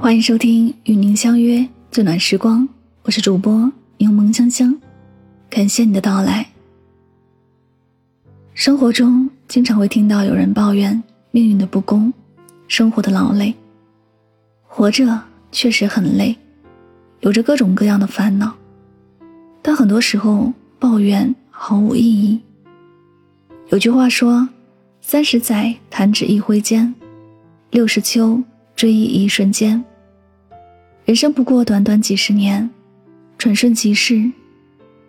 欢迎收听与您相约最暖时光，我是主播柠檬香香，感谢你的到来。生活中经常会听到有人抱怨命运的不公，生活的劳累。活着确实很累，有着各种各样的烦恼，但很多时候抱怨毫无意义。有句话说：“三十载，弹指一挥间；六十秋，追忆一瞬间。”人生不过短短几十年，转瞬即逝，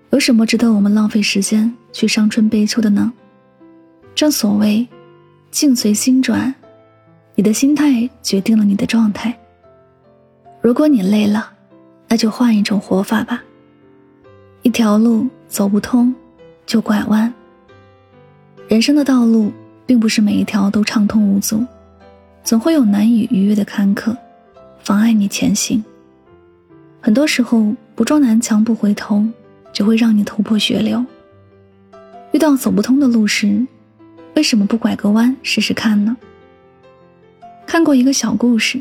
有什么值得我们浪费时间去伤春悲秋的呢？正所谓，境随心转，你的心态决定了你的状态。如果你累了，那就换一种活法吧。一条路走不通，就拐弯。人生的道路并不是每一条都畅通无阻，总会有难以逾越的坎坷，妨碍你前行。很多时候，不撞南墙不回头，只会让你头破血流。遇到走不通的路时，为什么不拐个弯试试看呢？看过一个小故事：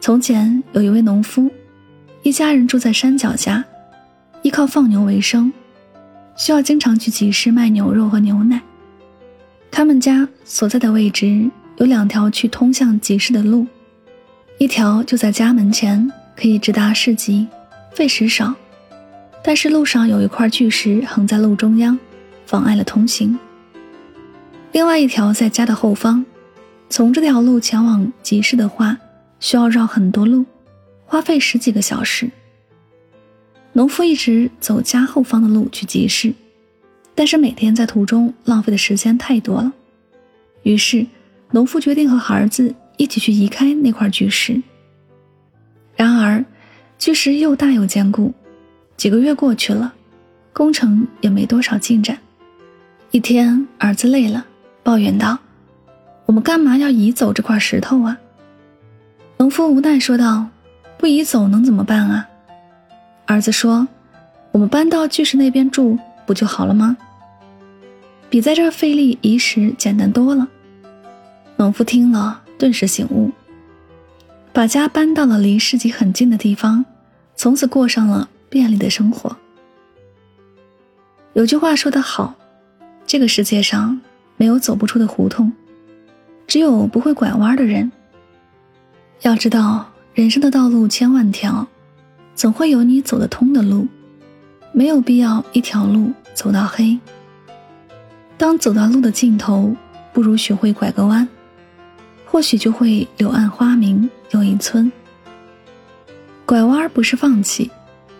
从前有一位农夫，一家人住在山脚下，依靠放牛为生，需要经常去集市卖牛肉和牛奶。他们家所在的位置有两条去通向集市的路，一条就在家门前。可以直达市集，费时少，但是路上有一块巨石横在路中央，妨碍了通行。另外一条在家的后方，从这条路前往集市的话，需要绕很多路，花费十几个小时。农夫一直走家后方的路去集市，但是每天在途中浪费的时间太多了，于是农夫决定和儿子一起去移开那块巨石。然而，巨石又大又坚固。几个月过去了，工程也没多少进展。一天，儿子累了，抱怨道：“我们干嘛要移走这块石头啊？”农夫无奈说道：“不移走能怎么办啊？”儿子说：“我们搬到巨石那边住不就好了吗？比在这儿费力移石简单多了。”农夫听了，顿时醒悟。把家搬到了离市集很近的地方，从此过上了便利的生活。有句话说得好，这个世界上没有走不出的胡同，只有不会拐弯的人。要知道，人生的道路千万条，总会有你走得通的路，没有必要一条路走到黑。当走到路的尽头，不如学会拐个弯。或许就会柳暗花明又一村。拐弯不是放弃，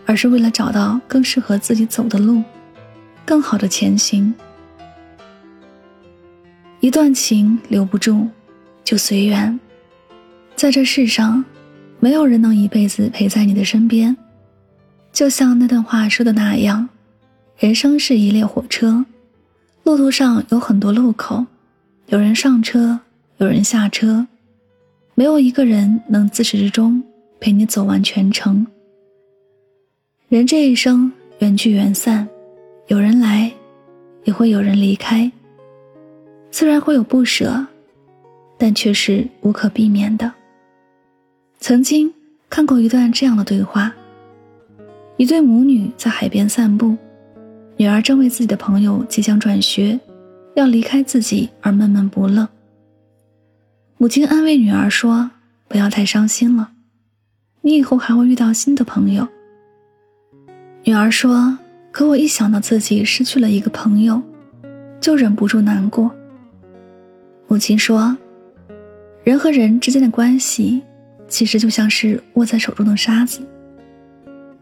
而是为了找到更适合自己走的路，更好的前行。一段情留不住，就随缘。在这世上，没有人能一辈子陪在你的身边。就像那段话说的那样，人生是一列火车，路途上有很多路口，有人上车。有人下车，没有一个人能自始至终陪你走完全程。人这一生缘聚缘散，有人来，也会有人离开。虽然会有不舍，但却是无可避免的。曾经看过一段这样的对话：一对母女在海边散步，女儿正为自己的朋友即将转学，要离开自己而闷闷不乐。母亲安慰女儿说：“不要太伤心了，你以后还会遇到新的朋友。”女儿说：“可我一想到自己失去了一个朋友，就忍不住难过。”母亲说：“人和人之间的关系，其实就像是握在手中的沙子。”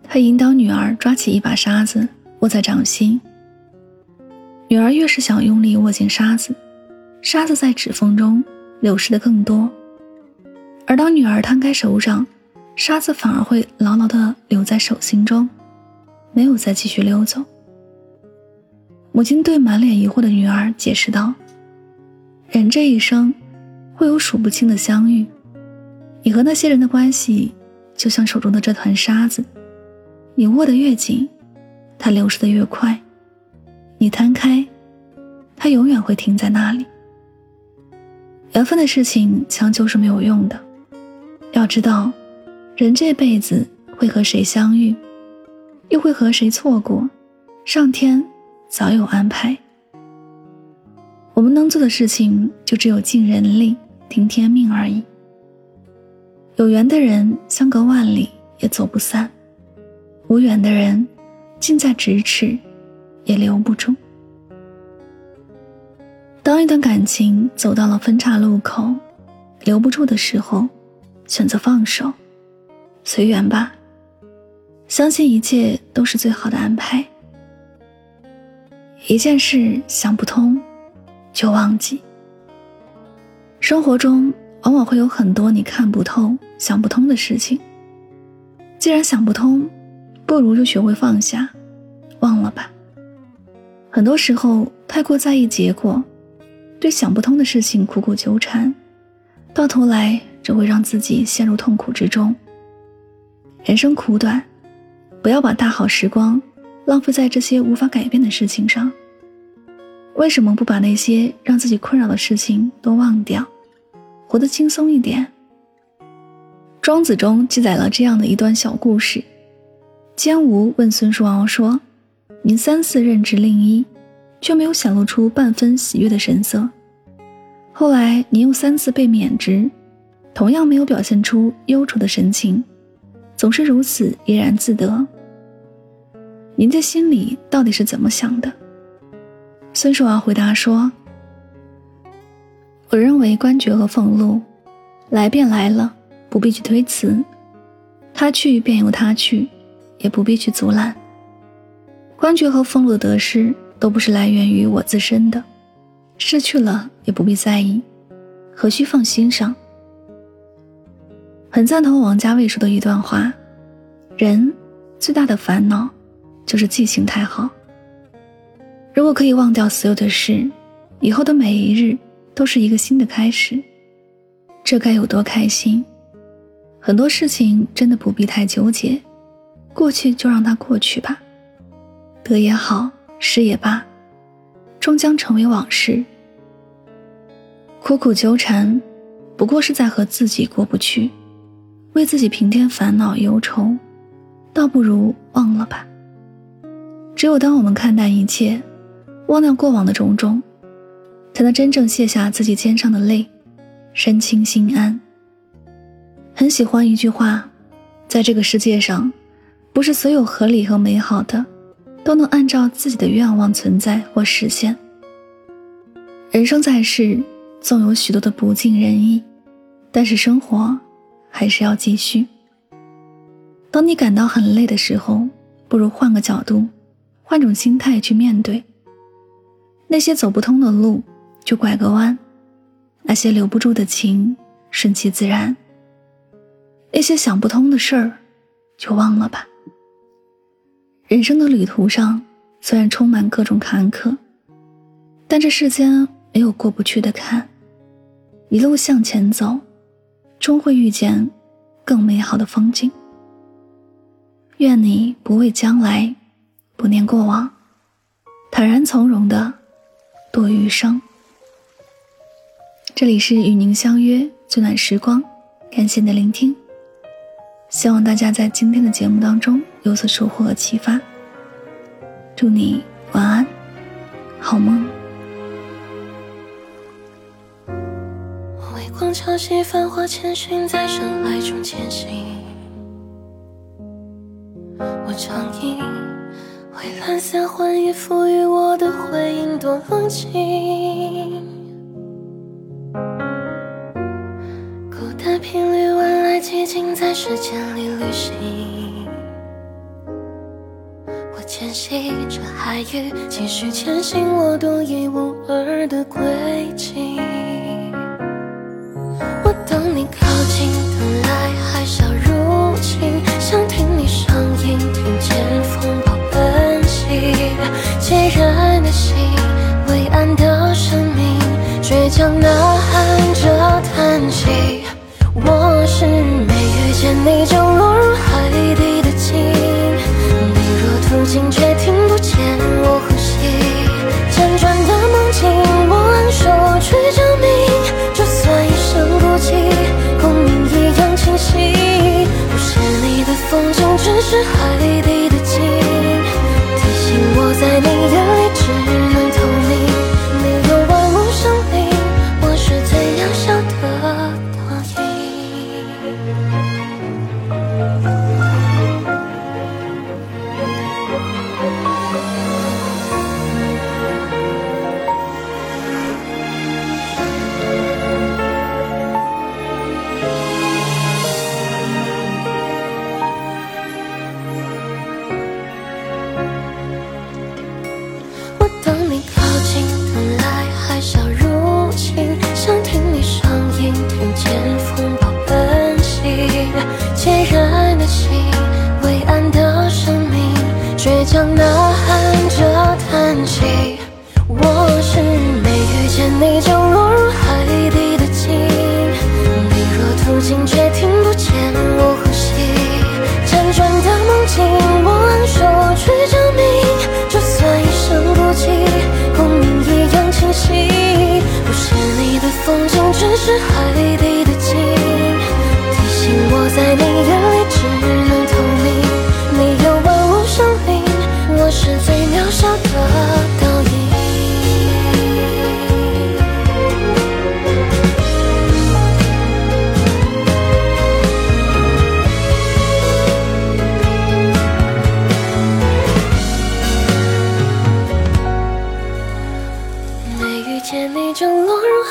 她引导女儿抓起一把沙子，握在掌心。女儿越是想用力握紧沙子，沙子在指缝中。流失的更多，而当女儿摊开手掌，沙子反而会牢牢地留在手心中，没有再继续溜走。母亲对满脸疑惑的女儿解释道：“人这一生，会有数不清的相遇，你和那些人的关系，就像手中的这团沙子，你握得越紧，它流失的越快；你摊开，它永远会停在那里。”缘分的事情强求是没有用的，要知道，人这辈子会和谁相遇，又会和谁错过，上天早有安排。我们能做的事情就只有尽人力、听天命而已。有缘的人相隔万里也走不散，无缘的人近在咫尺也留不住。当一段感情走到了分岔路口，留不住的时候，选择放手，随缘吧。相信一切都是最好的安排。一件事想不通，就忘记。生活中往往会有很多你看不透、想不通的事情。既然想不通，不如就学会放下，忘了吧。很多时候太过在意结果。对想不通的事情苦苦纠缠，到头来只会让自己陷入痛苦之中。人生苦短，不要把大好时光浪费在这些无法改变的事情上。为什么不把那些让自己困扰的事情都忘掉，活得轻松一点？庄子中记载了这样的一段小故事：姜吴问孙叔敖说：“您三次任职令尹。”却没有显露出半分喜悦的神色。后来您又三次被免职，同样没有表现出忧愁的神情，总是如此怡然自得。您的心里到底是怎么想的？孙叔敖回答说：“我认为官爵和俸禄，来便来了，不必去推辞；他去便由他去，也不必去阻拦。官爵和俸禄的得失。”都不是来源于我自身的，失去了也不必在意，何须放心上？很赞同王家卫说的一段话：人最大的烦恼就是记性太好。如果可以忘掉所有的事，以后的每一日都是一个新的开始，这该有多开心！很多事情真的不必太纠结，过去就让它过去吧，得也好。失也罢，终将成为往事。苦苦纠缠，不过是在和自己过不去，为自己平添烦恼忧愁，倒不如忘了吧。只有当我们看淡一切，忘掉过往的种种，才能真正卸下自己肩上的累，身轻心安。很喜欢一句话，在这个世界上，不是所有合理和美好的。都能按照自己的愿望存在或实现。人生在世，纵有许多的不尽人意，但是生活还是要继续。当你感到很累的时候，不如换个角度，换种心态去面对。那些走不通的路，就拐个弯；那些留不住的情，顺其自然；那些想不通的事儿，就忘了吧。人生的旅途上，虽然充满各种坎坷，但这世间没有过不去的坎。一路向前走，终会遇见更美好的风景。愿你不畏将来，不念过往，坦然从容的度余生。这里是与您相约最暖时光，感谢你的聆听。希望大家在今天的节目当中有所收获和启发。祝你晚安，好梦。微光敲醒繁华千寻，在山海中前行。我长吟，为蓝色幻影赋予我的回音多冷清。在时间里旅行。我牵系着海域，继续前行我独一无二的轨迹。我等你靠近，等来海啸入侵，想听你声音，听见风暴奔袭。既然的心，伟岸的生命，倔强呐喊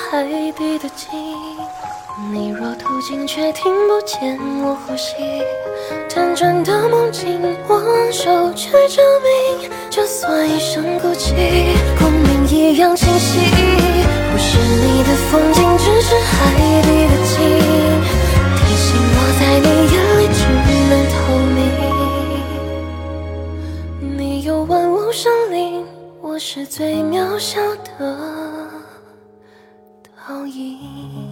海底的鲸，你若途经却听不见我呼吸，辗转的梦境，我手却证明，就算一生孤寂，光明一样清晰。不是你的风景，只是海底的鲸，提醒我在你眼里只能透明。你有万物生灵，我是最渺小的。Oh.